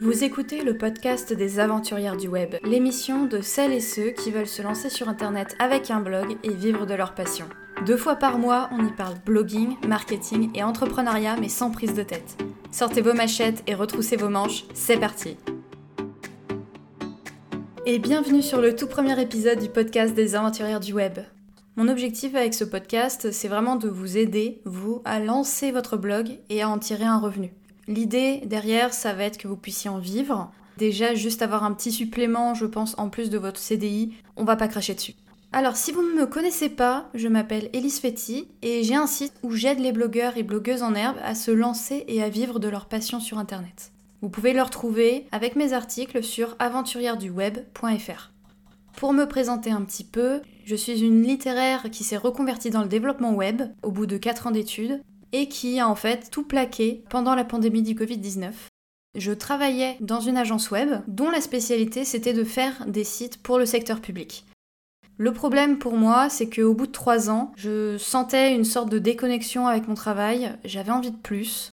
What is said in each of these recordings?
Vous écoutez le podcast des aventurières du web, l'émission de celles et ceux qui veulent se lancer sur Internet avec un blog et vivre de leur passion. Deux fois par mois, on y parle blogging, marketing et entrepreneuriat, mais sans prise de tête. Sortez vos machettes et retroussez vos manches, c'est parti Et bienvenue sur le tout premier épisode du podcast des aventurières du web. Mon objectif avec ce podcast, c'est vraiment de vous aider, vous, à lancer votre blog et à en tirer un revenu. L'idée derrière, ça va être que vous puissiez en vivre. Déjà, juste avoir un petit supplément, je pense, en plus de votre CDI, on va pas cracher dessus. Alors, si vous ne me connaissez pas, je m'appelle Elise Fetti et j'ai un site où j'aide les blogueurs et blogueuses en herbe à se lancer et à vivre de leur passion sur Internet. Vous pouvez le retrouver avec mes articles sur aventurièreduweb.fr. Pour me présenter un petit peu, je suis une littéraire qui s'est reconvertie dans le développement web au bout de 4 ans d'études et qui a en fait tout plaqué pendant la pandémie du Covid-19. Je travaillais dans une agence web dont la spécialité c'était de faire des sites pour le secteur public. Le problème pour moi, c'est qu'au bout de trois ans, je sentais une sorte de déconnexion avec mon travail, j'avais envie de plus.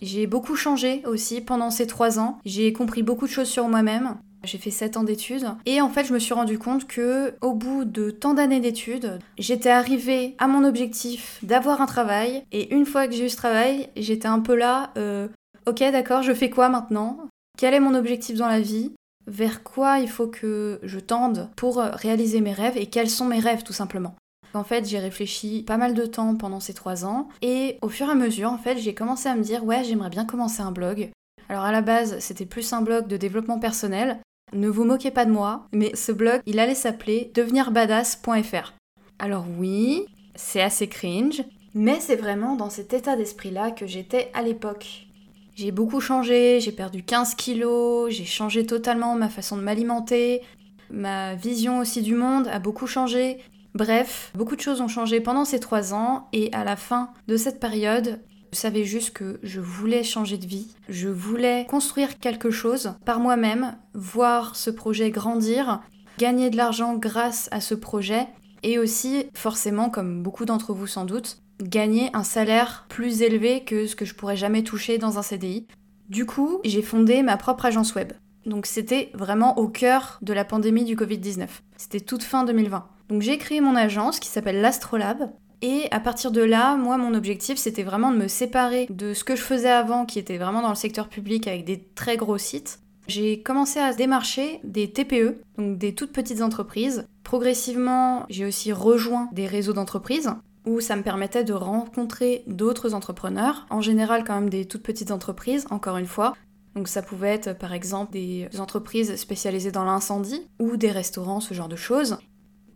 J'ai beaucoup changé aussi pendant ces trois ans, j'ai compris beaucoup de choses sur moi-même, j'ai fait 7 ans d'études. Et en fait je me suis rendu compte que au bout de tant d'années d'études, j'étais arrivée à mon objectif d'avoir un travail. Et une fois que j'ai eu ce travail, j'étais un peu là, euh, ok d'accord, je fais quoi maintenant? Quel est mon objectif dans la vie? Vers quoi il faut que je tende pour réaliser mes rêves? Et quels sont mes rêves tout simplement? En fait, j'ai réfléchi pas mal de temps pendant ces trois ans. Et au fur et à mesure, en fait, j'ai commencé à me dire ouais, j'aimerais bien commencer un blog. Alors à la base, c'était plus un blog de développement personnel, ne vous moquez pas de moi, mais ce blog, il allait s'appeler devenirbadass.fr. Alors oui, c'est assez cringe, mais c'est vraiment dans cet état d'esprit-là que j'étais à l'époque. J'ai beaucoup changé, j'ai perdu 15 kilos, j'ai changé totalement ma façon de m'alimenter, ma vision aussi du monde a beaucoup changé. Bref, beaucoup de choses ont changé pendant ces trois ans et à la fin de cette période, je savais juste que je voulais changer de vie, je voulais construire quelque chose par moi-même, voir ce projet grandir, gagner de l'argent grâce à ce projet et aussi, forcément, comme beaucoup d'entre vous sans doute, gagner un salaire plus élevé que ce que je pourrais jamais toucher dans un CDI. Du coup, j'ai fondé ma propre agence web. Donc c'était vraiment au cœur de la pandémie du Covid-19. C'était toute fin 2020. Donc j'ai créé mon agence qui s'appelle l'Astrolab et à partir de là, moi, mon objectif, c'était vraiment de me séparer de ce que je faisais avant, qui était vraiment dans le secteur public avec des très gros sites. J'ai commencé à démarcher des TPE, donc des toutes petites entreprises. Progressivement, j'ai aussi rejoint des réseaux d'entreprises où ça me permettait de rencontrer d'autres entrepreneurs, en général quand même des toutes petites entreprises, encore une fois. Donc ça pouvait être par exemple des entreprises spécialisées dans l'incendie ou des restaurants, ce genre de choses.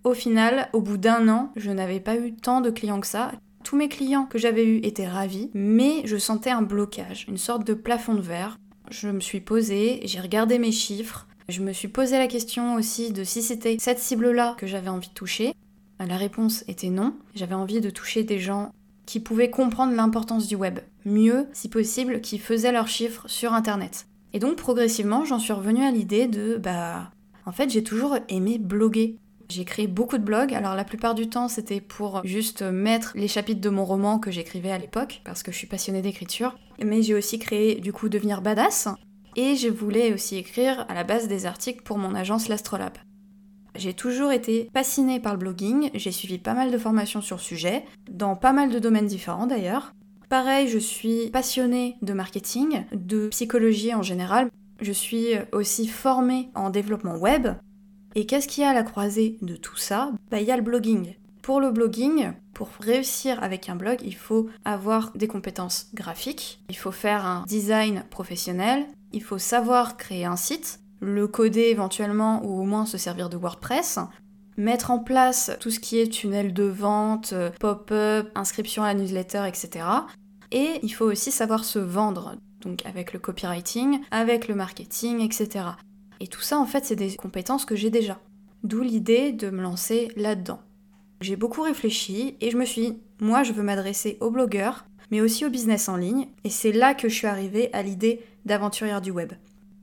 Au final, au bout d'un an, je n'avais pas eu tant de clients que ça. Tous mes clients que j'avais eus étaient ravis, mais je sentais un blocage, une sorte de plafond de verre. Je me suis posée, j'ai regardé mes chiffres, je me suis posé la question aussi de si c'était cette cible-là que j'avais envie de toucher. La réponse était non. J'avais envie de toucher des gens qui pouvaient comprendre l'importance du web. Mieux, si possible, qui faisaient leurs chiffres sur Internet. Et donc progressivement, j'en suis revenue à l'idée de bah en fait, j'ai toujours aimé bloguer. J'ai créé beaucoup de blogs. Alors la plupart du temps, c'était pour juste mettre les chapitres de mon roman que j'écrivais à l'époque, parce que je suis passionnée d'écriture. Mais j'ai aussi créé du coup Devenir Badass. Et je voulais aussi écrire à la base des articles pour mon agence L'Astrolabe. J'ai toujours été passionnée par le blogging, j'ai suivi pas mal de formations sur le sujet, dans pas mal de domaines différents d'ailleurs. Pareil, je suis passionnée de marketing, de psychologie en général. Je suis aussi formée en développement web, et qu'est-ce qu'il y a à la croisée de tout ça Bah il y a le blogging. Pour le blogging, pour réussir avec un blog, il faut avoir des compétences graphiques, il faut faire un design professionnel, il faut savoir créer un site, le coder éventuellement ou au moins se servir de WordPress, mettre en place tout ce qui est tunnel de vente, pop-up, inscription à la newsletter, etc. Et il faut aussi savoir se vendre, donc avec le copywriting, avec le marketing, etc. Et tout ça, en fait, c'est des compétences que j'ai déjà. D'où l'idée de me lancer là-dedans. J'ai beaucoup réfléchi et je me suis dit, moi, je veux m'adresser aux blogueurs, mais aussi au business en ligne. Et c'est là que je suis arrivée à l'idée d'aventurière du web.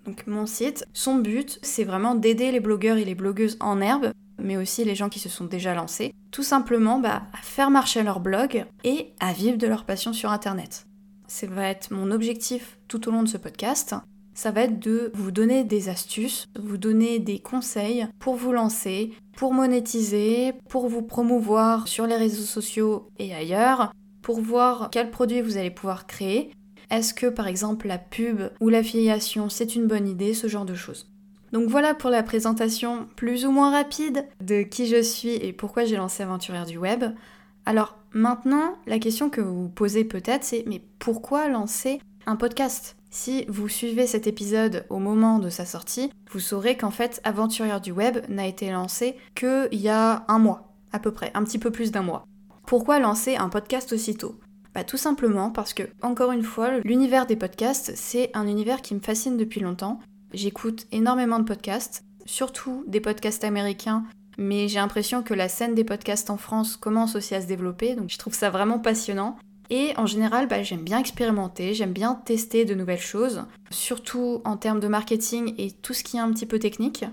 Donc mon site, son but, c'est vraiment d'aider les blogueurs et les blogueuses en herbe, mais aussi les gens qui se sont déjà lancés, tout simplement bah, à faire marcher leur blog et à vivre de leur passion sur Internet. Ça va être mon objectif tout au long de ce podcast, ça va être de vous donner des astuces, vous donner des conseils pour vous lancer, pour monétiser, pour vous promouvoir sur les réseaux sociaux et ailleurs, pour voir quels produits vous allez pouvoir créer. Est-ce que par exemple la pub ou l'affiliation c'est une bonne idée, ce genre de choses. Donc voilà pour la présentation plus ou moins rapide de qui je suis et pourquoi j'ai lancé Aventurière du Web. Alors maintenant, la question que vous vous posez peut-être c'est mais pourquoi lancer un podcast? Si vous suivez cet épisode au moment de sa sortie, vous saurez qu'en fait Aventurière du Web n'a été lancé qu'il y a un mois, à peu près, un petit peu plus d'un mois. Pourquoi lancer un podcast aussitôt? Bah, tout simplement parce que, encore une fois, l'univers des podcasts, c'est un univers qui me fascine depuis longtemps. J'écoute énormément de podcasts, surtout des podcasts américains, mais j'ai l'impression que la scène des podcasts en France commence aussi à se développer, donc je trouve ça vraiment passionnant. Et en général, bah, j'aime bien expérimenter, j'aime bien tester de nouvelles choses, surtout en termes de marketing et tout ce qui est un petit peu technique.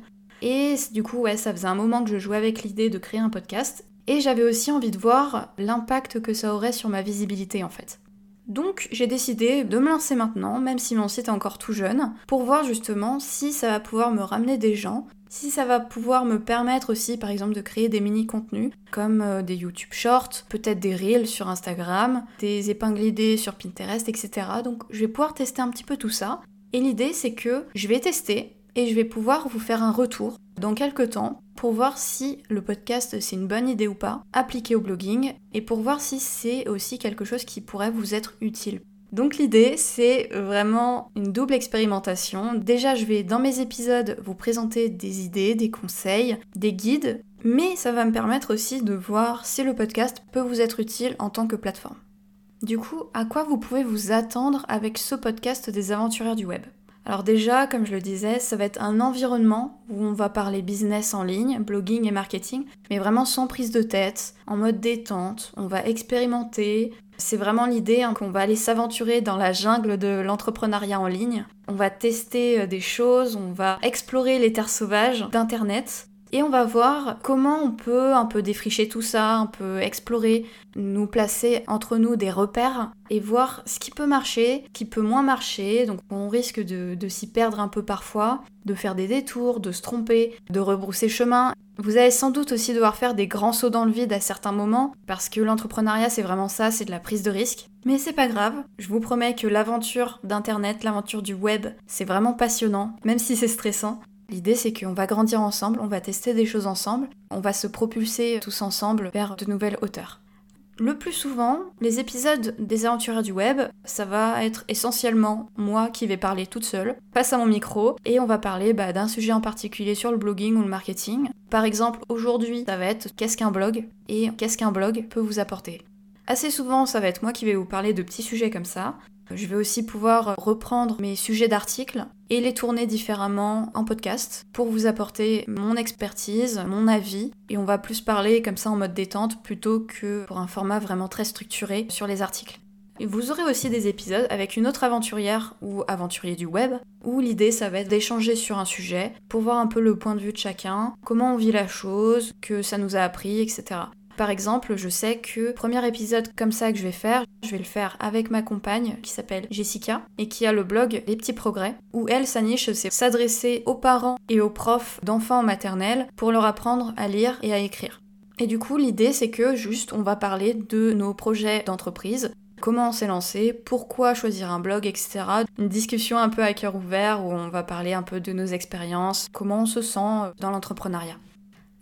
Et du coup, ouais, ça faisait un moment que je jouais avec l'idée de créer un podcast, et j'avais aussi envie de voir l'impact que ça aurait sur ma visibilité en fait. Donc j'ai décidé de me lancer maintenant, même si mon site est encore tout jeune, pour voir justement si ça va pouvoir me ramener des gens, si ça va pouvoir me permettre aussi par exemple de créer des mini-contenus comme euh, des YouTube Shorts, peut-être des Reels sur Instagram, des épingles idées sur Pinterest, etc. Donc je vais pouvoir tester un petit peu tout ça. Et l'idée c'est que je vais tester et je vais pouvoir vous faire un retour dans quelques temps pour voir si le podcast c'est une bonne idée ou pas, appliqué au blogging, et pour voir si c'est aussi quelque chose qui pourrait vous être utile. Donc l'idée c'est vraiment une double expérimentation. Déjà je vais dans mes épisodes vous présenter des idées, des conseils, des guides, mais ça va me permettre aussi de voir si le podcast peut vous être utile en tant que plateforme. Du coup, à quoi vous pouvez vous attendre avec ce podcast des aventurières du web? Alors déjà, comme je le disais, ça va être un environnement où on va parler business en ligne, blogging et marketing, mais vraiment sans prise de tête, en mode détente, on va expérimenter. C'est vraiment l'idée hein, qu'on va aller s'aventurer dans la jungle de l'entrepreneuriat en ligne. On va tester euh, des choses, on va explorer les terres sauvages d'Internet et on va voir comment on peut un peu défricher tout ça, un peu explorer, nous placer entre nous des repères et voir ce qui peut marcher, qui peut moins marcher. Donc on risque de, s'y perdre un peu parfois, de faire des détours, de se tromper, de rebrousser chemin. Vous allez sans doute aussi devoir faire des grands sauts dans le vide à certains moments, parce que l'entrepreneuriat c'est vraiment ça, c'est de la prise de risque. Mais c'est pas grave, je vous promets que l'aventure d'Internet, l'aventure du web, c'est vraiment passionnant, même si c'est stressant. L'idée c'est qu'on va grandir ensemble, on va tester des choses ensemble, on va se propulser tous ensemble vers de nouvelles hauteurs. Le plus souvent, les épisodes des aventuriers du web, ça va être essentiellement moi qui vais parler toute seule, face à mon micro, et on va parler bah, d'un sujet en particulier sur le blogging ou le marketing. Par exemple, aujourd'hui, ça va être qu'est-ce qu'un blog et qu'est-ce qu'un blog peut vous apporter. Assez souvent, ça va être moi qui vais vous parler de petits sujets comme ça. Je vais aussi pouvoir reprendre mes sujets d'articles et les tourner différemment en podcast pour vous apporter mon expertise, mon avis et on va plus parler comme ça en mode détente plutôt que pour un format vraiment très structuré sur les articles. Et vous aurez aussi des épisodes avec une autre aventurière ou aventurier du web où l'idée ça va être d'échanger sur un sujet pour voir un peu le point de vue de chacun, comment on vit la chose, que ça nous a appris, etc. Par exemple, je sais que premier épisode comme ça que je vais faire, je vais le faire avec ma compagne qui s'appelle Jessica et qui a le blog Les petits progrès où elle sa niche c'est s'adresser aux parents et aux profs d'enfants en maternelle pour leur apprendre à lire et à écrire. Et du coup, l'idée c'est que juste on va parler de nos projets d'entreprise, comment on s'est lancé, pourquoi choisir un blog, etc. Une discussion un peu à cœur ouvert où on va parler un peu de nos expériences, comment on se sent dans l'entrepreneuriat.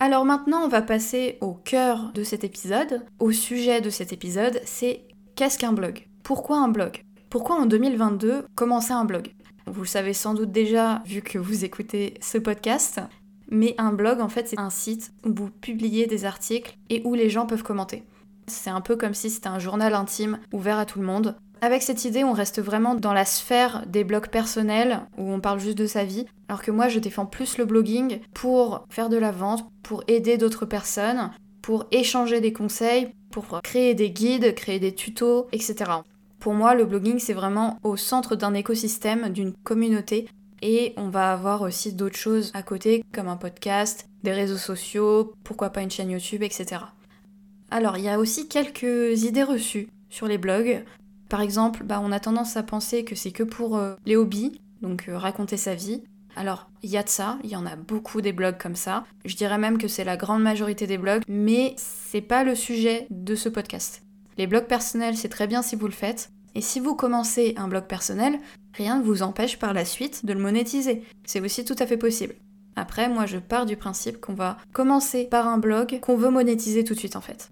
Alors maintenant, on va passer au cœur de cet épisode, au sujet de cet épisode, c'est qu'est-ce qu'un blog? Pourquoi un blog? Pourquoi en 2022 commencer un blog? Vous le savez sans doute déjà vu que vous écoutez ce podcast, mais un blog en fait c'est un site où vous publiez des articles et où les gens peuvent commenter. C'est un peu comme si c'était un journal intime ouvert à tout le monde. Avec cette idée, on reste vraiment dans la sphère des blogs personnels où on parle juste de sa vie, alors que moi je défends plus le blogging pour faire de la vente, pour aider d'autres personnes, pour échanger des conseils, pour créer des guides, créer des tutos, etc. Pour moi, le blogging c'est vraiment au centre d'un écosystème, d'une communauté, et on va avoir aussi d'autres choses à côté, comme un podcast, des réseaux sociaux, pourquoi pas une chaîne YouTube, etc. Alors, il y a aussi quelques idées reçues sur les blogs. Par exemple, bah, on a tendance à penser que c'est que pour euh, les hobbies, donc euh, raconter sa vie. Alors, il y a de ça, il y en a beaucoup des blogs comme ça. Je dirais même que c'est la grande majorité des blogs, mais c'est pas le sujet de ce podcast. Les blogs personnels, c'est très bien si vous le faites. Et si vous commencez un blog personnel, rien ne vous empêche par la suite de le monétiser. C'est aussi tout à fait possible. Après, moi je pars du principe qu'on va commencer par un blog qu'on veut monétiser tout de suite en fait.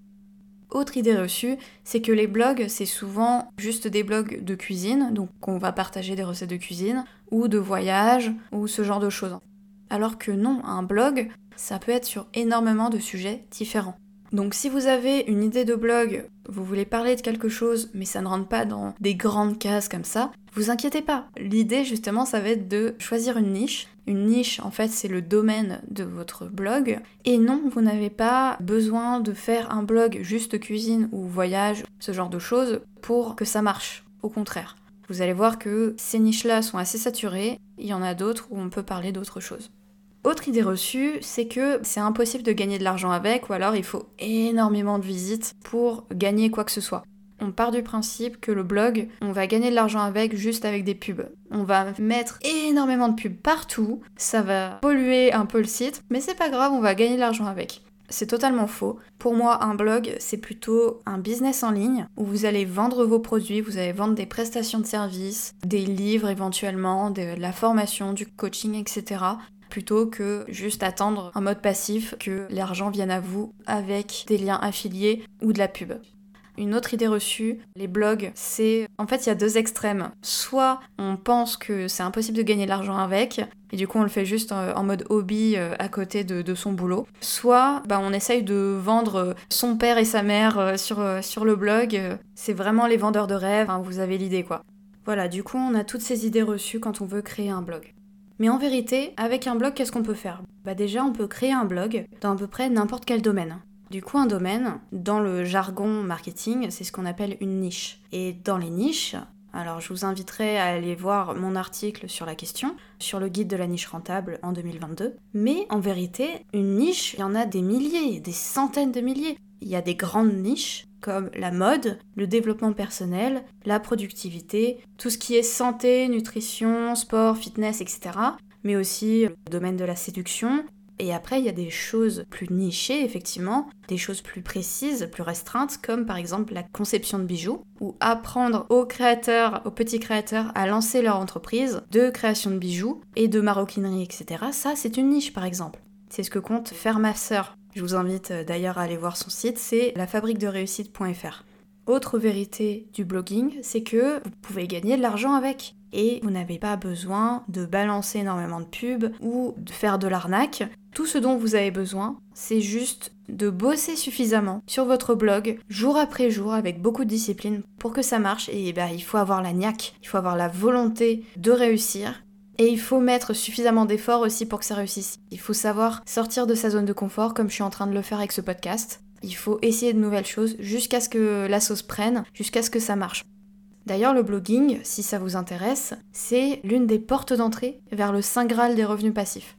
Autre idée reçue, c'est que les blogs, c'est souvent juste des blogs de cuisine, donc on va partager des recettes de cuisine, ou de voyage, ou ce genre de choses. Alors que non, un blog, ça peut être sur énormément de sujets différents. Donc si vous avez une idée de blog, vous voulez parler de quelque chose, mais ça ne rentre pas dans des grandes cases comme ça, vous inquiétez pas. L'idée justement, ça va être de choisir une niche. Une niche, en fait, c'est le domaine de votre blog. Et non, vous n'avez pas besoin de faire un blog juste cuisine ou voyage, ce genre de choses, pour que ça marche. Au contraire. Vous allez voir que ces niches-là sont assez saturées, il y en a d'autres où on peut parler d'autres choses. Autre idée reçue, c'est que c'est impossible de gagner de l'argent avec, ou alors il faut énormément de visites pour gagner quoi que ce soit. On part du principe que le blog, on va gagner de l'argent avec juste avec des pubs. On va mettre énormément de pubs partout, ça va polluer un peu le site, mais c'est pas grave, on va gagner de l'argent avec. C'est totalement faux. Pour moi, un blog, c'est plutôt un business en ligne où vous allez vendre vos produits, vous allez vendre des prestations de services, des livres éventuellement, de la formation, du coaching, etc plutôt que juste attendre en mode passif que l'argent vienne à vous avec des liens affiliés ou de la pub. Une autre idée reçue, les blogs, c'est en fait il y a deux extrêmes. Soit on pense que c'est impossible de gagner de l'argent avec, et du coup on le fait juste en mode hobby euh, à côté de, son boulot. Soit bah, on essaye de vendre son père et sa mère euh, sur, euh, sur le blog. C'est vraiment les vendeurs de rêves, hein, vous avez l'idée quoi. Voilà, du coup on a toutes ces idées reçues quand on veut créer un blog. Mais en vérité, avec un blog, qu'est-ce qu'on peut faire? Bah déjà, on peut créer un blog dans à peu près n'importe quel domaine. Du coup, un domaine, dans le jargon marketing, c'est ce qu'on appelle une niche. Et dans les niches, alors je vous inviterai à aller voir mon article sur la question, sur le guide de la niche rentable en 2022. Mais en vérité, une niche, il y en a des milliers, des centaines de milliers. Il y a des grandes niches comme la mode, le développement personnel, la productivité, tout ce qui est santé, nutrition, sport, fitness, etc. Mais aussi le domaine de la séduction. Et après, il y a des choses plus nichées, effectivement, des choses plus précises, plus restreintes, comme par exemple la conception de bijoux, ou apprendre aux créateurs, aux petits créateurs, à lancer leur entreprise de création de bijoux et de maroquinerie, etc. Ça, c'est une niche, par exemple. C'est ce que compte faire ma sœur je vous invite euh, d'ailleurs à aller voir son site, c'est lafabriquederéussite.fr. Autre vérité du blogging, c'est que vous pouvez gagner de l'argent avec. Et vous n'avez pas besoin de balancer énormément de pubs ou de faire de l'arnaque. Tout ce dont vous avez besoin, c'est juste de bosser suffisamment sur votre blog jour après jour avec beaucoup de discipline pour que ça marche. Et bah, il faut avoir la niaque, il faut avoir la volonté de réussir et il faut mettre suffisamment d'efforts aussi pour que ça réussisse. Il faut savoir sortir de sa zone de confort comme je suis en train de le faire avec ce podcast. Il faut essayer de nouvelles choses jusqu'à ce que la sauce prenne, jusqu'à ce que ça marche. D'ailleurs, le blogging, si ça vous intéresse, c'est l'une des portes d'entrée vers le Saint Graal des revenus passifs.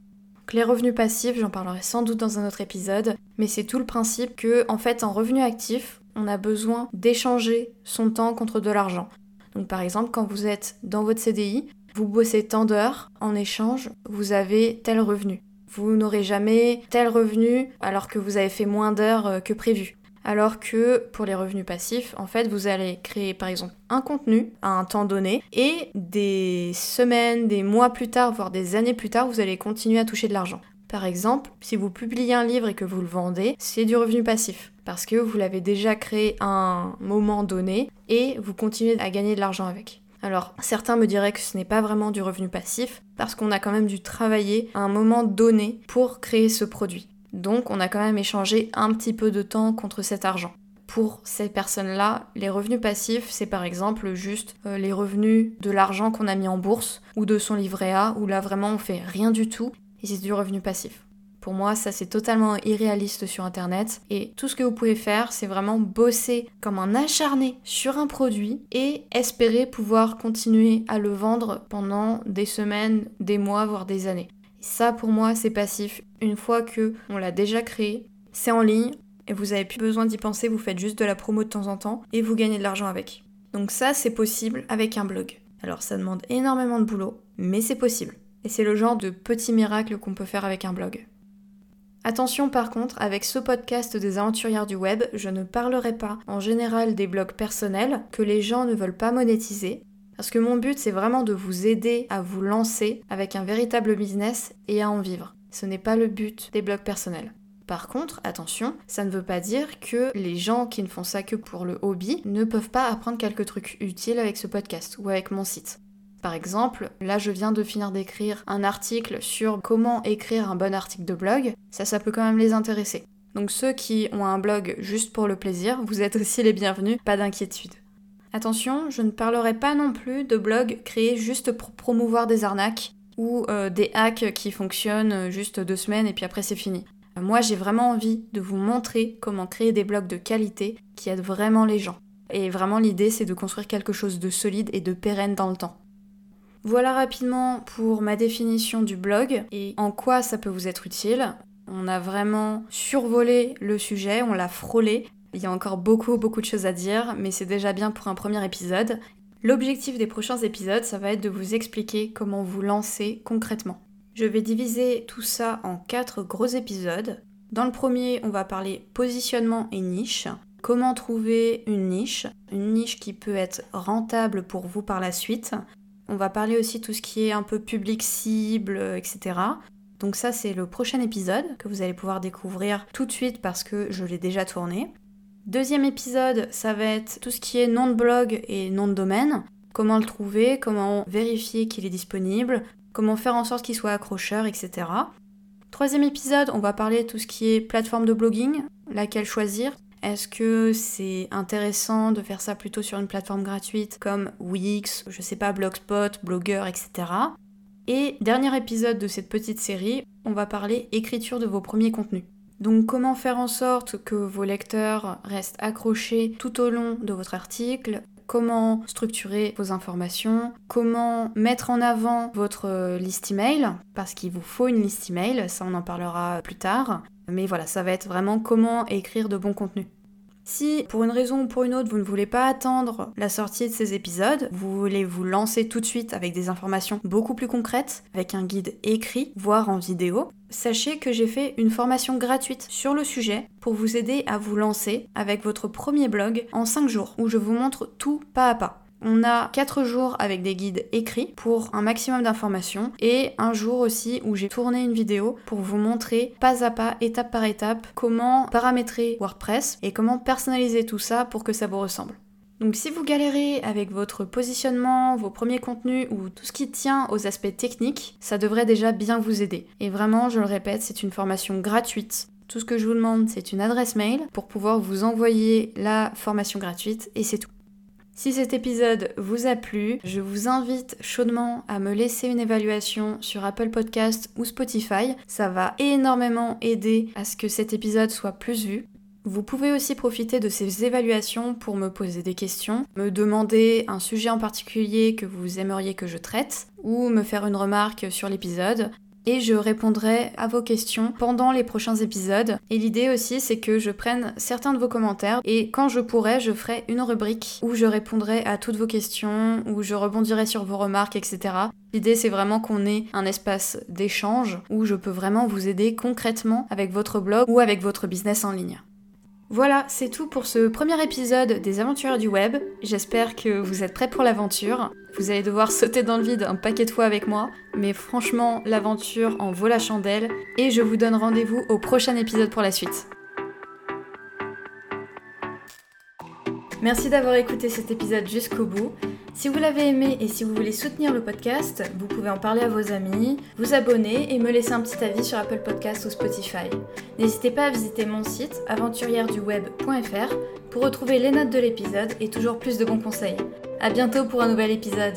les revenus passifs, j'en parlerai sans doute dans un autre épisode, mais c'est tout le principe que, en fait, en revenu actif, on a besoin d'échanger son temps contre de l'argent. Donc par exemple, quand vous êtes dans votre CDI, vous bossez tant d'heures, en échange, vous avez tel revenu. Vous n'aurez jamais tel revenu alors que vous avez fait moins d'heures euh, que prévu. Alors que pour les revenus passifs, en fait, vous allez créer par exemple un contenu à un temps donné et des semaines, des mois plus tard, voire des années plus tard, vous allez continuer à toucher de l'argent. Par exemple, si vous publiez un livre et que vous le vendez, c'est du revenu passif parce que vous l'avez déjà créé à un moment donné et vous continuez à gagner de l'argent avec. Alors, certains me diraient que ce n'est pas vraiment du revenu passif, parce qu'on a quand même dû travailler à un moment donné pour créer ce produit. Donc, on a quand même échangé un petit peu de temps contre cet argent. Pour ces personnes-là, les revenus passifs, c'est par exemple juste euh, les revenus de l'argent qu'on a mis en bourse ou de son livret A, où là vraiment on fait rien du tout et c'est du revenu passif. Pour moi, ça c'est totalement irréaliste sur Internet. Et tout ce que vous pouvez faire, c'est vraiment bosser comme un acharné sur un produit et espérer pouvoir continuer à le vendre pendant des semaines, des mois, voire des années. ça, pour moi, c'est passif. Une fois que on l'a déjà créé, c'est en ligne et vous avez plus besoin d'y penser. Vous faites juste de la promo de temps en temps et vous gagnez de l'argent avec. Donc ça, c'est possible avec un blog. Alors ça demande énormément de boulot, mais c'est possible. Et c'est le genre de petit miracle qu'on peut faire avec un blog. Attention par contre, avec ce podcast des aventurières du web, je ne parlerai pas en général des blogs personnels que les gens ne veulent pas monétiser, parce que mon but c'est vraiment de vous aider à vous lancer avec un véritable business et à en vivre. Ce n'est pas le but des blogs personnels. Par contre, attention, ça ne veut pas dire que les gens qui ne font ça que pour le hobby ne peuvent pas apprendre quelques trucs utiles avec ce podcast ou avec mon site. Par exemple, là je viens de finir d'écrire un article sur comment écrire un bon article de blog, ça ça peut quand même les intéresser. Donc ceux qui ont un blog juste pour le plaisir, vous êtes aussi les bienvenus, pas d'inquiétude. Attention, je ne parlerai pas non plus de blogs créés juste pour promouvoir des arnaques ou euh, des hacks qui fonctionnent juste deux semaines et puis après c'est fini. Moi j'ai vraiment envie de vous montrer comment créer des blogs de qualité qui aident vraiment les gens. Et vraiment l'idée c'est de construire quelque chose de solide et de pérenne dans le temps. Voilà rapidement pour ma définition du blog et en quoi ça peut vous être utile. On a vraiment survolé le sujet, on l'a frôlé. Il y a encore beaucoup beaucoup de choses à dire, mais c'est déjà bien pour un premier épisode. L'objectif des prochains épisodes, ça va être de vous expliquer comment vous lancer concrètement. Je vais diviser tout ça en quatre gros épisodes. Dans le premier, on va parler positionnement et niche. Comment trouver une niche, une niche qui peut être rentable pour vous par la suite. On va parler aussi tout ce qui est un peu public cible, etc. Donc ça c'est le prochain épisode que vous allez pouvoir découvrir tout de suite parce que je l'ai déjà tourné. Deuxième épisode, ça va être tout ce qui est nom de blog et nom de domaine. Comment le trouver, comment vérifier qu'il est disponible, comment faire en sorte qu'il soit accrocheur, etc. Troisième épisode, on va parler tout ce qui est plateforme de blogging, laquelle choisir, est-ce que c'est intéressant de faire ça plutôt sur une plateforme gratuite comme Wix, je sais pas, Blogspot, Blogger, etc. Et dernier épisode de cette petite série, on va parler écriture de vos premiers contenus. Donc comment faire en sorte que vos lecteurs restent accrochés tout au long de votre article, comment structurer vos informations, comment mettre en avant votre liste email, parce qu'il vous faut une liste email, ça on en parlera plus tard, mais voilà, ça va être vraiment comment écrire de bons contenus. Si pour une raison ou pour une autre vous ne voulez pas attendre la sortie de ces épisodes, vous voulez vous lancer tout de suite avec des informations beaucoup plus concrètes, avec un guide écrit, voire en vidéo, sachez que j'ai fait une formation gratuite sur le sujet pour vous aider à vous lancer avec votre premier blog en 5 jours, où je vous montre tout pas à pas. On a 4 jours avec des guides écrits pour un maximum d'informations et un jour aussi où j'ai tourné une vidéo pour vous montrer pas à pas, étape par étape, comment paramétrer WordPress et comment personnaliser tout ça pour que ça vous ressemble. Donc si vous galérez avec votre positionnement, vos premiers contenus ou tout ce qui tient aux aspects techniques, ça devrait déjà bien vous aider. Et vraiment, je le répète, c'est une formation gratuite. Tout ce que je vous demande, c'est une adresse mail pour pouvoir vous envoyer la formation gratuite et c'est tout. Si cet épisode vous a plu, je vous invite chaudement à me laisser une évaluation sur Apple Podcast ou Spotify. Ça va énormément aider à ce que cet épisode soit plus vu. Vous pouvez aussi profiter de ces évaluations pour me poser des questions, me demander un sujet en particulier que vous aimeriez que je traite, ou me faire une remarque sur l'épisode et je répondrai à vos questions pendant les prochains épisodes. Et l'idée aussi, c'est que je prenne certains de vos commentaires et quand je pourrai, je ferai une rubrique où je répondrai à toutes vos questions, où je rebondirai sur vos remarques, etc. L'idée, c'est vraiment qu'on ait un espace d'échange où je peux vraiment vous aider concrètement avec votre blog ou avec votre business en ligne. Voilà, c'est tout pour ce premier épisode des Aventures du Web. J'espère que vous êtes prêts pour l'aventure. Vous allez devoir sauter dans le vide un paquet de fois avec moi, mais franchement, l'aventure en vaut la chandelle et je vous donne rendez-vous au prochain épisode pour la suite. Merci d'avoir écouté cet épisode jusqu'au bout. Si vous l'avez aimé et si vous voulez soutenir le podcast, vous pouvez en parler à vos amis, vous abonner et me laisser un petit avis sur Apple Podcast ou Spotify. N'hésitez pas à visiter mon site aventuriereduweb.fr pour retrouver les notes de l'épisode et toujours plus de bons conseils. A bientôt pour un nouvel épisode.